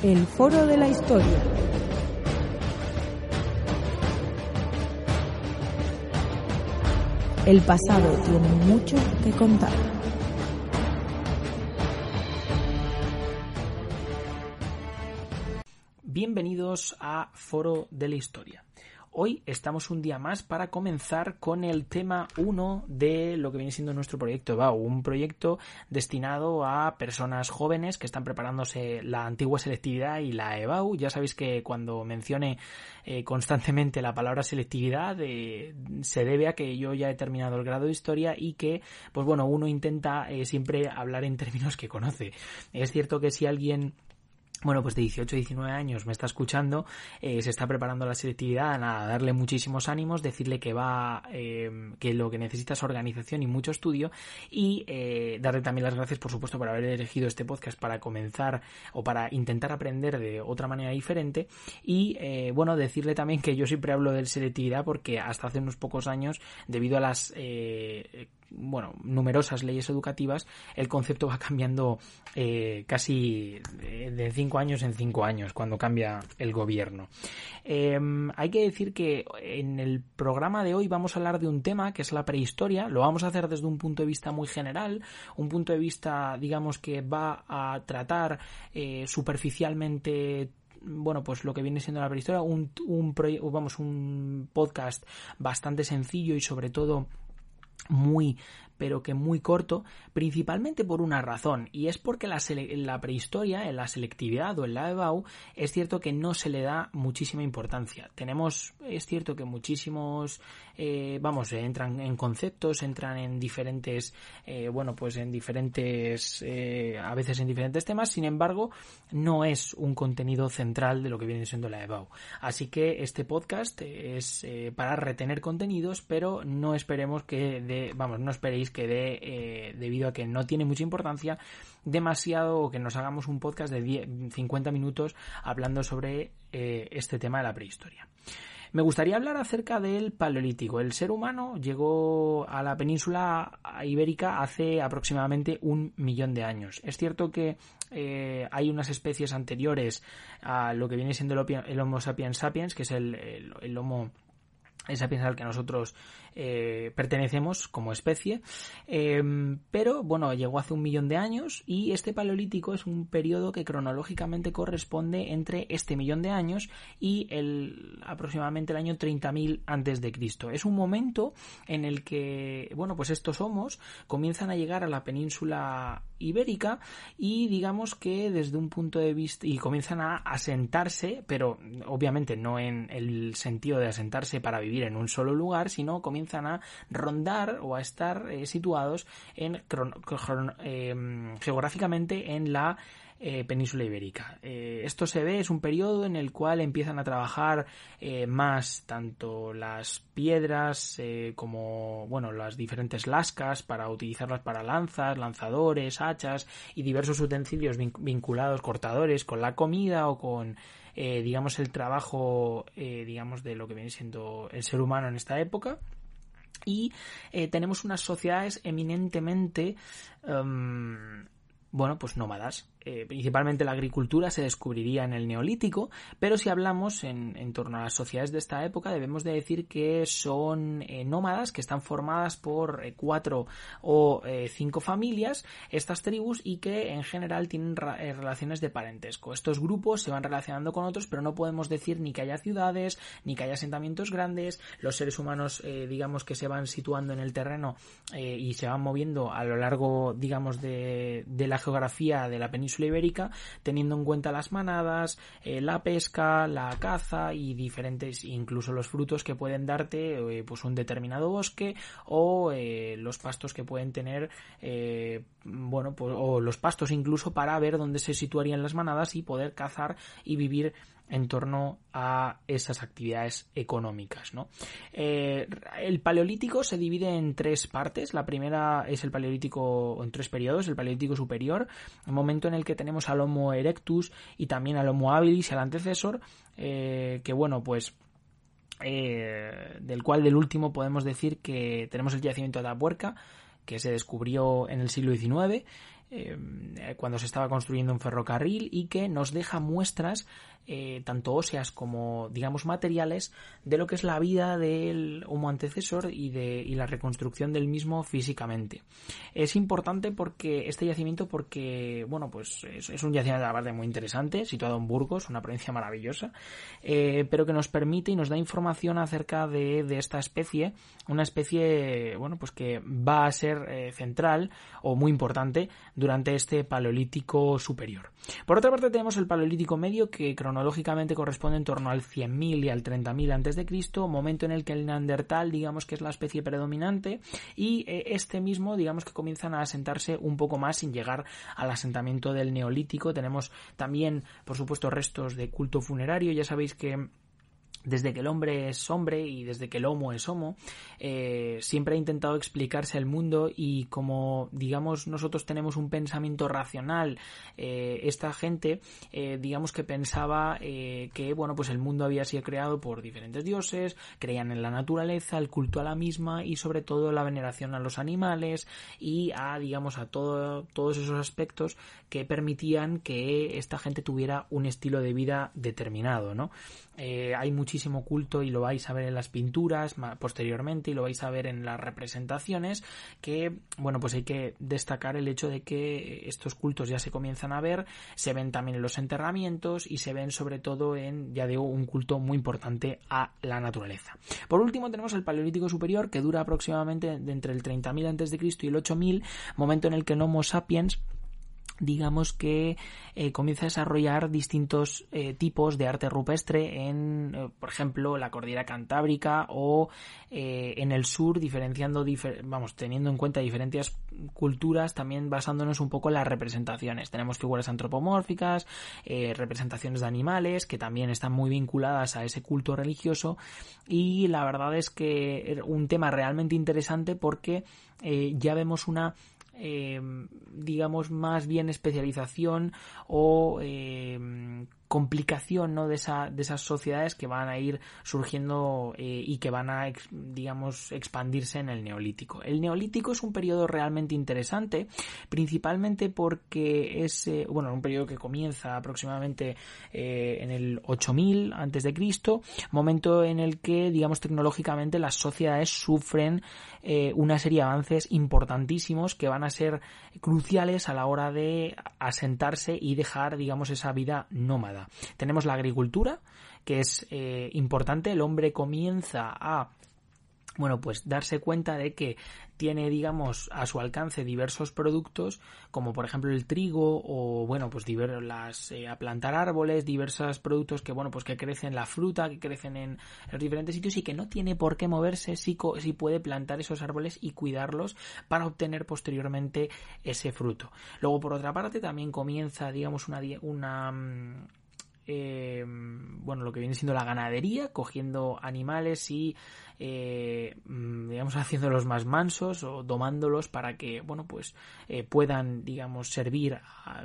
El Foro de la Historia. El pasado tiene mucho que contar. Bienvenidos a Foro de la Historia. Hoy estamos un día más para comenzar con el tema 1 de lo que viene siendo nuestro proyecto EBAU, un proyecto destinado a personas jóvenes que están preparándose la antigua selectividad y la EBAU. Ya sabéis que cuando mencione eh, constantemente la palabra selectividad eh, se debe a que yo ya he terminado el grado de historia y que, pues bueno, uno intenta eh, siempre hablar en términos que conoce. Es cierto que si alguien bueno, pues de 18 a 19 años me está escuchando, eh, se está preparando la selectividad, nada, darle muchísimos ánimos, decirle que va, eh, que lo que necesita es organización y mucho estudio y eh, darle también las gracias, por supuesto, por haber elegido este podcast para comenzar o para intentar aprender de otra manera diferente y, eh, bueno, decirle también que yo siempre hablo de selectividad porque hasta hace unos pocos años, debido a las eh, bueno, numerosas leyes educativas, el concepto va cambiando eh, casi de cinco años en cinco años cuando cambia el gobierno. Eh, hay que decir que en el programa de hoy vamos a hablar de un tema que es la prehistoria. Lo vamos a hacer desde un punto de vista muy general, un punto de vista, digamos, que va a tratar eh, superficialmente bueno, pues lo que viene siendo la prehistoria, un, un, vamos, un podcast bastante sencillo y sobre todo muy pero que muy corto, principalmente por una razón, y es porque la, la prehistoria, en la selectividad o en la EBAU, es cierto que no se le da muchísima importancia. Tenemos, es cierto que muchísimos, eh, vamos, entran en conceptos, entran en diferentes, eh, bueno, pues en diferentes, eh, a veces en diferentes temas, sin embargo, no es un contenido central de lo que viene siendo la EBAU. Así que este podcast es para retener contenidos, pero no esperemos que de, vamos, no esperéis que dé, eh, debido a que no tiene mucha importancia, demasiado o que nos hagamos un podcast de 10, 50 minutos hablando sobre eh, este tema de la prehistoria. Me gustaría hablar acerca del Paleolítico. El ser humano llegó a la península ibérica hace aproximadamente un millón de años. Es cierto que eh, hay unas especies anteriores a lo que viene siendo el, Homo sapiens sapiens, que es el, el, Homo esa piensa al que nosotros eh, pertenecemos como especie, eh, pero bueno, llegó hace un millón de años y este paleolítico es un periodo que cronológicamente corresponde entre este millón de años y el aproximadamente el año 30.000 antes de Cristo. Es un momento en el que, bueno, pues estos homos comienzan a llegar a la península ibérica y digamos que desde un punto de vista y comienzan a asentarse, pero obviamente no en el sentido de asentarse para vivir en un solo lugar, sino comienzan a rondar o a estar eh, situados en eh, geográficamente en la eh, península ibérica. Esto se ve, es un periodo en el cual empiezan a trabajar más tanto las piedras como, bueno, las diferentes lascas para utilizarlas para lanzas, lanzadores, hachas y diversos utensilios vinculados, cortadores, con la comida o con digamos el trabajo digamos de lo que viene siendo el ser humano en esta época y tenemos unas sociedades eminentemente um, bueno, pues nómadas. Eh, principalmente la agricultura se descubriría en el neolítico, pero si hablamos en, torno a las sociedades de esta época, debemos de decir que son eh, nómadas, que están formadas por eh, cuatro o eh, cinco familias, estas tribus, y que en general tienen relaciones de parentesco. Estos grupos se van relacionando con otros, pero no podemos decir ni que haya ciudades, ni que haya asentamientos grandes, los seres humanos, digamos, que se van situando en el terreno y se van moviendo a lo largo, digamos, de la geografía de la península ibérica, teniendo en cuenta las manadas, eh, la pesca, la caza y diferentes, incluso los frutos que pueden darte eh, pues un determinado bosque o eh, los pastos que pueden tener, bueno, pues, o los pastos incluso para ver dónde se situarían las manadas y poder cazar y vivir en torno a esas actividades económicas. ¿no? Eh, el paleolítico se divide en tres partes. La primera es el paleolítico en tres periodos, el paleolítico superior, el momento en el que tenemos al Homo erectus y también al Homo habilis al antecesor, eh, que bueno, pues eh, del cual del último podemos decir que tenemos el yacimiento de Atapuerca, que se descubrió en el siglo XIX, cuando se estaba construyendo un ferrocarril y que nos deja muestras eh, tanto óseas como, digamos, materiales de lo que es la vida del homo antecesor y de y la reconstrucción del mismo físicamente. Es importante porque este yacimiento, porque, bueno, pues es, un yacimiento de la muy interesante, situado en Burgos, una provincia maravillosa, eh, pero que nos permite y nos da información acerca de, de, esta especie, una especie, bueno, pues que va a ser eh, central o muy importante durante este paleolítico superior. Por otra parte tenemos el paleolítico medio que cronológicamente corresponde en torno al 100.000 y al 30.000 antes de Cristo, momento en el que el neandertal, digamos que es la especie predominante y eh, este mismo, digamos que comienzan a asentarse un poco más sin llegar al asentamiento del neolítico. Tenemos también, por supuesto, restos de culto funerario. Ya sabéis que desde que el hombre es hombre y desde que el homo es homo, eh, siempre ha intentado explicarse el mundo y como digamos nosotros tenemos un pensamiento racional, eh, esta gente eh, digamos que pensaba que bueno pues el mundo había sido creado por diferentes dioses, creían en la naturaleza, el culto a la misma y sobre todo la veneración a los animales y a digamos a todo, todos esos aspectos que permitían que esta gente tuviera un estilo de vida determinado, ¿no? Hay muchísimo culto y lo vais a ver en las pinturas posteriormente y lo vais a ver en las representaciones que bueno pues hay que destacar el hecho de que estos cultos ya se comienzan a ver se ven también en los enterramientos y se ven sobre todo en ya digo un culto muy importante a la naturaleza por último tenemos el paleolítico superior que dura aproximadamente entre el 30.000 a.C. y el 8.000 momento en el que el Homo sapiens digamos que eh, comienza a desarrollar distintos eh, tipos de arte rupestre en, eh, por ejemplo, la cordillera cantábrica o en el sur, diferenciando, vamos, teniendo en cuenta diferentes culturas, también basándonos un poco en las representaciones. Tenemos figuras antropomórficas, representaciones de animales que también están muy vinculadas a ese culto religioso y la verdad es que un tema realmente interesante porque ya vemos una eh, digamos, más bien especialización o eh, complicación ¿no? de, esa, de esas sociedades que van a ir surgiendo eh, y que van a, digamos, expandirse en el neolítico. El neolítico es un periodo realmente interesante, principalmente porque es, eh, bueno, un periodo que comienza aproximadamente eh, en el 8000 antes de Cristo, momento en el que, digamos, tecnológicamente las sociedades sufren una serie de avances importantísimos que van a ser cruciales a la hora de asentarse y dejar, digamos, esa vida nómada. Tenemos la agricultura, que es eh, importante. El hombre comienza a bueno, pues darse cuenta de que tiene, digamos, a su alcance diversos productos, como por ejemplo el trigo, o bueno, pues las, eh, a plantar árboles, diversos productos que, bueno, pues que crecen la fruta, que crecen en los diferentes sitios y que no tiene por qué moverse si, si puede plantar esos árboles y cuidarlos para obtener posteriormente ese fruto. Luego, por otra parte, también comienza, digamos, una, mm, eh, bueno, lo que viene siendo la ganadería, cogiendo animales y eh, mm, digamos, haciéndolos más mansos o domándolos para que, bueno, pues eh, puedan, digamos, servir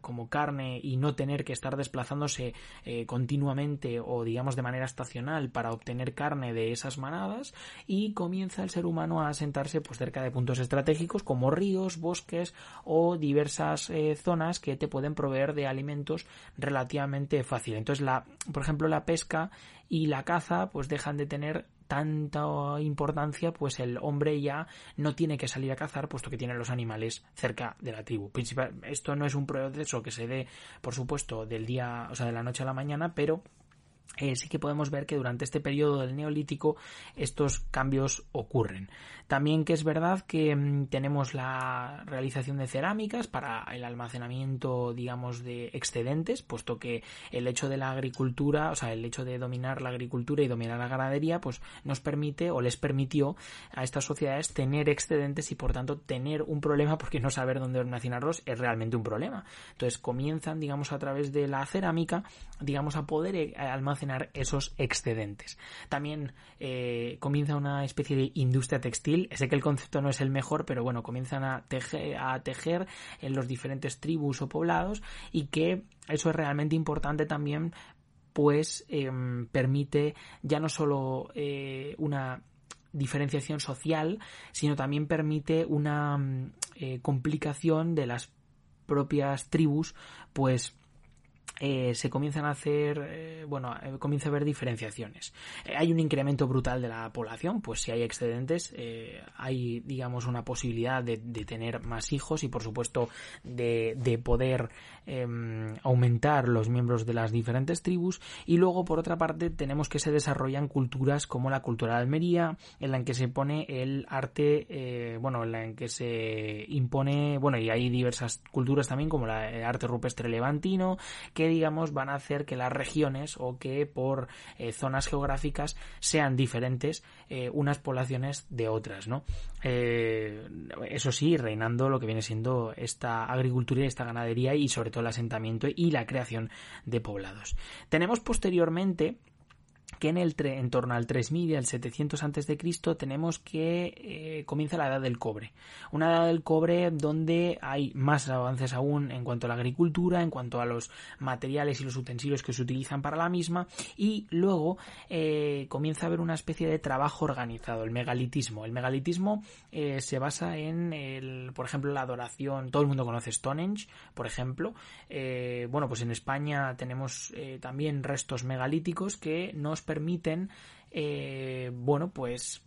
como carne y no tener que estar desplazándose eh, continuamente o, digamos, de manera estacional para obtener carne de esas manadas y comienza el ser humano a asentarse pues cerca de puntos estratégicos como ríos, bosques o diversas zonas que te pueden proveer de alimentos relativamente fácil. Entonces, la, por ejemplo, la pesca y la caza pues dejan de tener tanta importancia, pues el hombre ya no tiene que salir a cazar, puesto que tiene los animales cerca de la tribu. esto no es un proceso que se dé, por supuesto, del día, o sea, de la noche a la mañana, pero eh, sí que podemos ver que durante este periodo del neolítico estos cambios ocurren. También que es verdad que mm, tenemos la realización de cerámicas para el almacenamiento, digamos, de excedentes, puesto que el hecho de la agricultura, o sea, el hecho de dominar la agricultura y dominar la ganadería, pues nos permite o les permitió a estas sociedades tener excedentes y por tanto tener un problema porque no saber dónde almacenarlos es realmente un problema. Entonces comienzan, digamos, a través de la cerámica, digamos, a poder eh, almacenar esos excedentes. También eh, comienza una especie de industria textil. Sé que el concepto no es el mejor, pero bueno, comienzan a tejer, a tejer en los diferentes tribus o poblados y que eso es realmente importante también pues em, permite ya no solo eh, una diferenciación social, sino también permite una mm, eh, complicación de las propias tribus, pues eh, se comienzan a hacer, eh, bueno, eh, comienza a haber diferenciaciones. hay un incremento brutal de la población, pues si hay excedentes, hay, digamos, una posibilidad de, tener más hijos y, por supuesto, de, de poder em, aumentar los miembros de las diferentes tribus. Y luego, por otra parte, tenemos que se desarrollan culturas como la cultura de Almería, en la que se pone el arte, bueno, en la que se impone, bueno, y hay diversas culturas también, como la, el arte rupestre levantino, que digamos van a hacer que las regiones o que por eh, zonas geográficas sean diferentes eh, unas poblaciones de otras, ¿no? Eh, eso sí, reinando lo que viene siendo esta agricultura y esta ganadería y sobre todo el asentamiento y la creación de poblados. Tenemos posteriormente que en el en torno al 3000 y al 700 antes de Cristo tenemos que eh, comienza la edad del cobre. Una edad del cobre donde hay más avances aún en cuanto a la agricultura en cuanto a los materiales y los utensilios que se utilizan para la misma y luego eh, comienza a haber una especie de trabajo organizado el megalitismo. El megalitismo eh, se basa en el, por ejemplo la adoración. Todo el mundo conoce Stonehenge por ejemplo. Bueno pues en España tenemos también restos megalíticos que permiten, eh, bueno, pues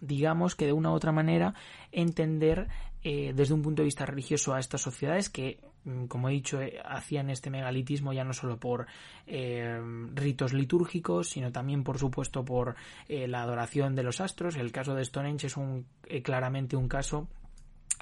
digamos que de una u otra manera entender eh, desde un punto de vista religioso a estas sociedades que mm, como he dicho eh, hacían este megalitismo ya no solo por ritos litúrgicos sino también por supuesto por la adoración de los astros. El caso de Stonehenge es claramente un caso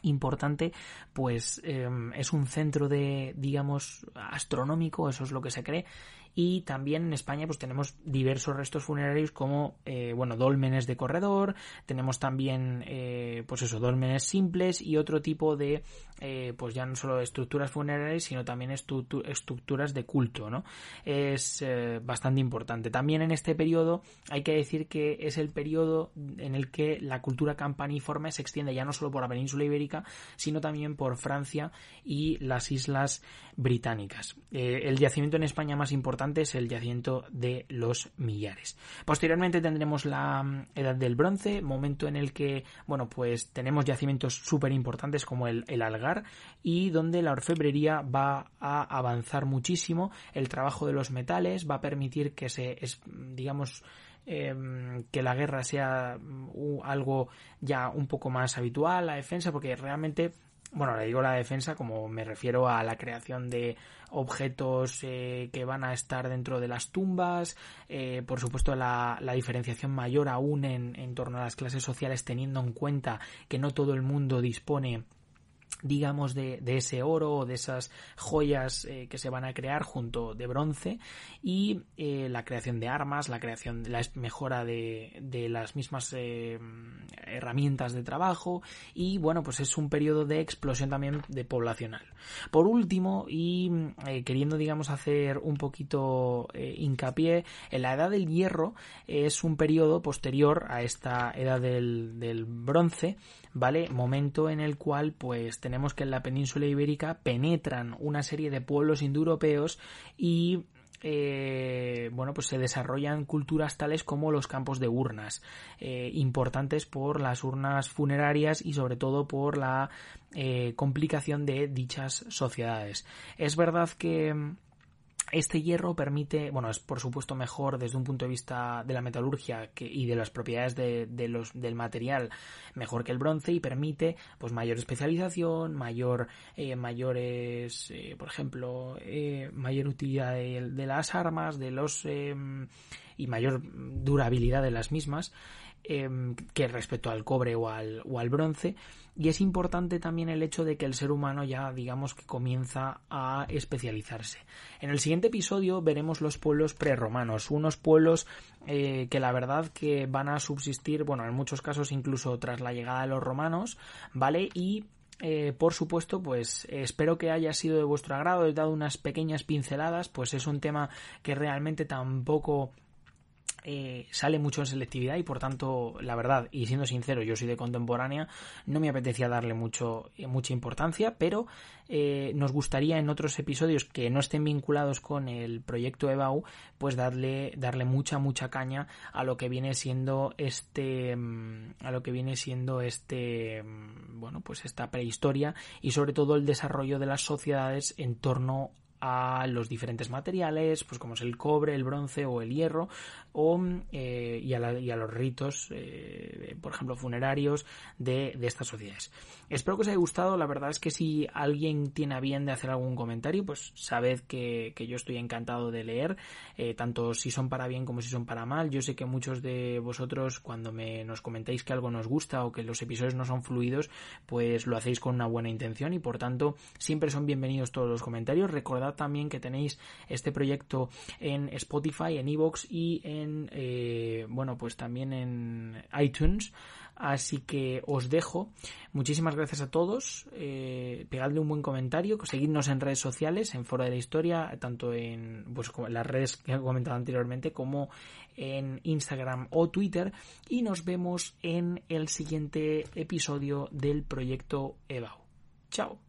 importante, pues es un centro de, digamos, astronómico, eso es lo que se cree, y también en España pues tenemos diversos restos funerarios como eh, bueno dólmenes de corredor tenemos también eh, pues eso dólmenes simples y otro tipo de eh, pues ya no solo estructuras funerarias sino también estructuras de culto no es bastante importante. También en este periodo hay que decir que es el periodo en el que la cultura campaniforme se extiende ya no solo por la península ibérica sino también por Francia y las islas británicas. El yacimiento en España más importante es el yacimiento de los millares. Posteriormente tendremos la mm, edad del bronce, momento en el que, bueno, pues tenemos yacimientos súper importantes como el, algar y donde la orfebrería va a avanzar muchísimo, el trabajo de los metales va a permitir que se, digamos, em, que la guerra sea mm, algo ya un poco más habitual, la defensa, porque realmente bueno, le digo la defensa como me refiero a la creación de objetos eh, que van a estar dentro de las tumbas, eh, por supuesto la, diferenciación mayor aún en, en torno a las clases sociales teniendo en cuenta que no todo el mundo dispone digamos de, ese oro o de esas joyas eh, que se van a crear junto de bronce. Y eh, la creación de armas la creación la mejora de, de las mismas eh, herramientas de trabajo. Y bueno pues es un periodo de explosión también de poblacional. Por último y queriendo digamos hacer un poquito hincapié en la edad del hierro es un periodo posterior a esta edad del, del bronce vale momento en el cual pues tenemos que en la península ibérica penetran una serie de pueblos indoeuropeos y eh, bueno, pues se desarrollan culturas tales como los campos de urnas, eh, importantes por las urnas funerarias y sobre todo por la eh, complicación de dichas sociedades. Es verdad que este hierro permite, bueno, es por supuesto mejor desde un punto de vista de la metalurgia y de las propiedades de, del material, mejor que el bronce y permite pues mayor especialización, mayor, eh, mayores, eh, por ejemplo, eh, mayor utilidad de, de, las armas, de los y mayor durabilidad de las mismas Em, que respecto al cobre o al, o al bronce y es importante también el hecho de que el ser humano ya digamos que comienza a especializarse. En el siguiente episodio veremos los pueblos prerromanos, unos pueblos eh, que la verdad que van a subsistir, bueno, en muchos casos incluso tras la llegada de los romanos, ¿vale? Y eh, por supuesto, pues espero que haya sido de vuestro agrado, he dado unas pequeñas pinceladas, pues es un tema que realmente tampoco eh, sale mucho en selectividad y por tanto, la verdad, y siendo sincero, yo soy de contemporánea, no me apetecía darle mucho, eh, mucha importancia, pero eh, nos gustaría en otros episodios que no estén vinculados con el proyecto EBAU, pues darle, darle mucha, mucha caña a lo que viene siendo este, mm, a lo que viene siendo este, mm, bueno, pues esta prehistoria y sobre todo el desarrollo de las sociedades en torno a los diferentes materiales, pues como es el cobre, el bronce o el hierro, o, eh, y, a los ritos, eh, por ejemplo, funerarios de, estas sociedades. Espero que os haya gustado. La verdad es que si alguien tiene a bien de hacer algún comentario, pues sabed que, yo estoy encantado de leer, eh, tanto si son para bien como si son para mal. Yo sé que muchos de vosotros, cuando me, nos comentáis que algo nos gusta o que los episodios no son fluidos, pues lo hacéis con una buena intención y por tanto siempre son bienvenidos todos los comentarios. Recordad también que tenéis este proyecto en Spotify, en Evox y en, eh, bueno, pues también en iTunes. Así que os dejo. Muchísimas gracias a todos. Eh, pegadle un buen comentario. Seguidnos en redes sociales, en Foro de la Historia, tanto en pues, las redes que he comentado anteriormente como en Instagram o Twitter. Y nos vemos en el siguiente episodio del proyecto EVAU. Chao.